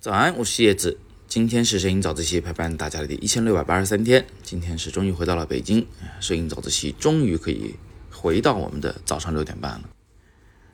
早安，我是叶子。今天是摄影早自习陪伴大家的第一千六百八十三天。今天是终于回到了北京，摄影早自习终于可以回到我们的早上六点半了。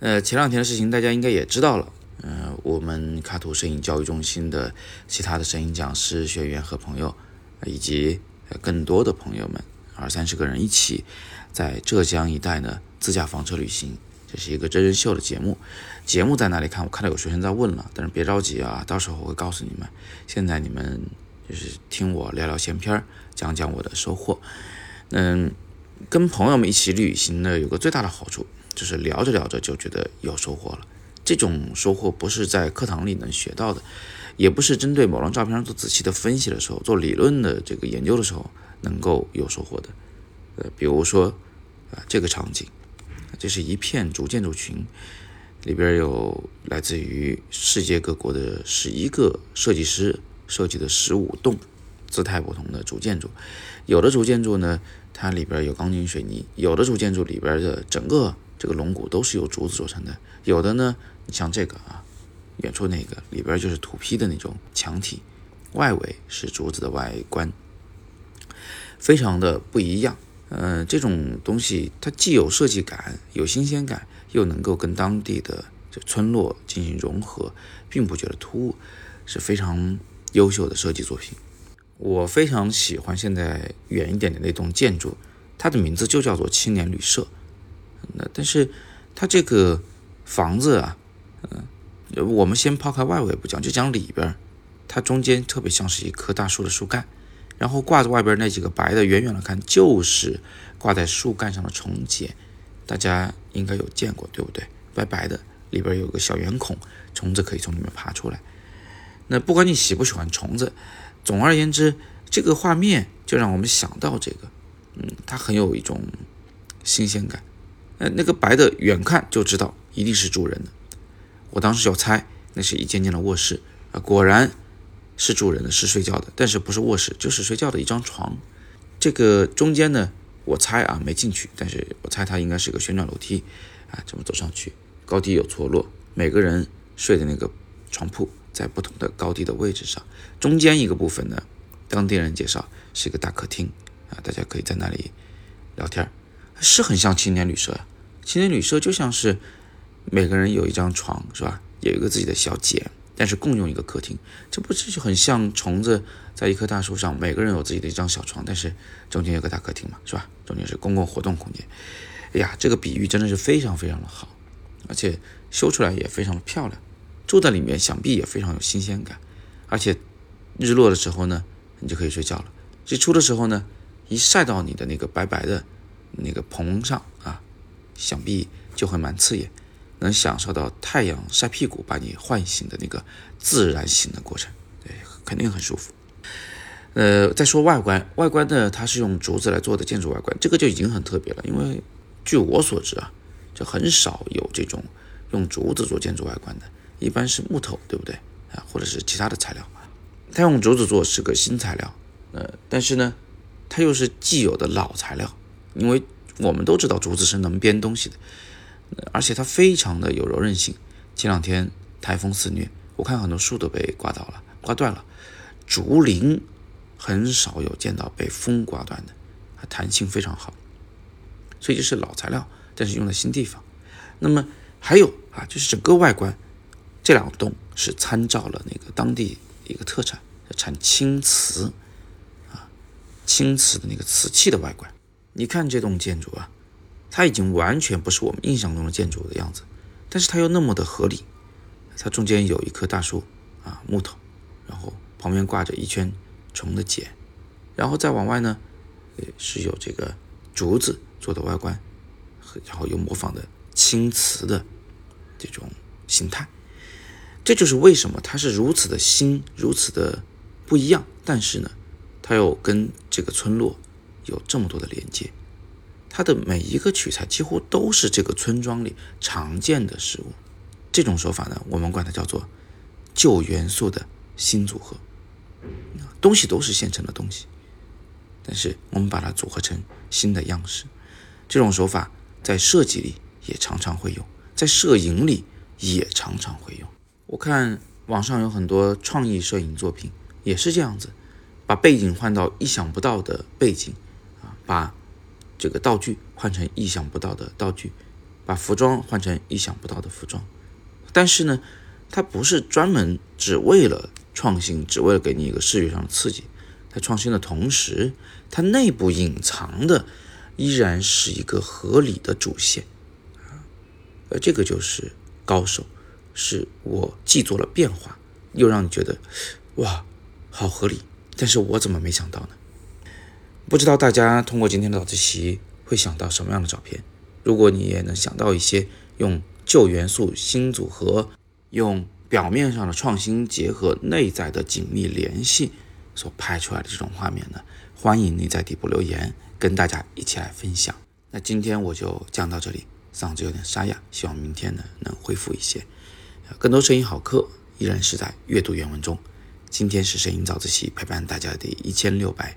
呃，前两天的事情大家应该也知道了。呃，我们卡图摄影教育中心的其他的摄影讲师、学员和朋友，以及更多的朋友们，二三十个人一起在浙江一带呢自驾房车旅行。这是一个真人秀的节目，节目在哪里看？我看到有学生在问了，但是别着急啊，到时候我会告诉你们。现在你们就是听我聊聊闲篇儿，讲讲我的收获。嗯，跟朋友们一起旅行呢，有个最大的好处就是聊着聊着就觉得有收获了。这种收获不是在课堂里能学到的，也不是针对某张照片做仔细的分析的时候、做理论的这个研究的时候能够有收获的。呃，比如说啊，这个场景。这是一片主建筑群，里边有来自于世界各国的十一个设计师设计的十五栋姿态不同的主建筑。有的主建筑呢，它里边有钢筋水泥；有的主建筑里边的整个这个龙骨都是由竹子做成的；有的呢，你像这个啊，远处那个里边就是土坯的那种墙体，外围是竹子的外观，非常的不一样。呃，这种东西它既有设计感，有新鲜感，又能够跟当地的这村落进行融合，并不觉得突兀，是非常优秀的设计作品。我非常喜欢现在远一点的那栋建筑，它的名字就叫做青年旅社。那但是它这个房子啊，嗯，我们先抛开外围不讲，就讲里边，它中间特别像是一棵大树的树干。然后挂着外边那几个白的，远远的看就是挂在树干上的虫茧，大家应该有见过，对不对？白白的，里边有个小圆孔，虫子可以从里面爬出来。那不管你喜不喜欢虫子，总而言之，这个画面就让我们想到这个，嗯，它很有一种新鲜感。呃，那个白的远看就知道一定是住人的。我当时就猜那是一间间的卧室啊，果然。是住人的，是睡觉的，但是不是卧室，就是睡觉的一张床。这个中间呢，我猜啊没进去，但是我猜它应该是个旋转楼梯啊，这么走上去，高低有错落，每个人睡的那个床铺在不同的高低的位置上。中间一个部分呢，当地人介绍是一个大客厅啊，大家可以在那里聊天，是很像青年旅社。青年旅社就像是每个人有一张床是吧，有一个自己的小间。但是共用一个客厅，这不是就很像虫子在一棵大树上，每个人有自己的一张小床，但是中间有个大客厅嘛，是吧？中间是公共活动空间。哎呀，这个比喻真的是非常非常的好，而且修出来也非常漂亮，住在里面想必也非常有新鲜感。而且日落的时候呢，你就可以睡觉了；日出的时候呢，一晒到你的那个白白的那个棚上啊，想必就会蛮刺眼。能享受到太阳晒屁股把你唤醒的那个自然醒的过程，对，肯定很舒服。呃，再说外观，外观呢，它是用竹子来做的建筑外观，这个就已经很特别了。因为据我所知啊，就很少有这种用竹子做建筑外观的，一般是木头，对不对啊？或者是其他的材料。它用竹子做是个新材料，呃，但是呢，它又是既有的老材料，因为我们都知道竹子是能编东西的。而且它非常的有柔韧性。前两天台风肆虐，我看很多树都被刮倒了、刮断了。竹林很少有见到被风刮断的，它弹性非常好。所以就是老材料，但是用在新地方。那么还有啊，就是整个外观，这两栋是参照了那个当地一个特产，产青瓷啊，青瓷的那个瓷器的外观。你看这栋建筑啊。它已经完全不是我们印象中的建筑的样子，但是它又那么的合理。它中间有一棵大树啊，木头，然后旁边挂着一圈虫的茧，然后再往外呢，是有这个竹子做的外观，然后又模仿的青瓷的这种形态。这就是为什么它是如此的新，如此的不一样，但是呢，它又跟这个村落有这么多的连接。它的每一个取材几乎都是这个村庄里常见的食物，这种手法呢，我们管它叫做旧元素的新组合。东西都是现成的东西，但是我们把它组合成新的样式。这种手法在设计里也常常会有，在摄影里也常常会用。我看网上有很多创意摄影作品也是这样子，把背景换到意想不到的背景啊，把这个道具换成意想不到的道具，把服装换成意想不到的服装。但是呢，它不是专门只为了创新，只为了给你一个视觉上的刺激。在创新的同时，它内部隐藏的依然是一个合理的主线啊，呃，这个就是高手，是我既做了变化，又让你觉得哇，好合理，但是我怎么没想到呢？不知道大家通过今天的早自习会想到什么样的照片？如果你也能想到一些用旧元素新组合，用表面上的创新结合内在的紧密联系。所拍出来的这种画面呢，欢迎你在底部留言，跟大家一起来分享。那今天我就讲到这里，嗓子有点沙哑，希望明天呢能恢复一些。更多声音好课依然是在阅读原文中。今天是摄影早自习陪伴大家的第一千六百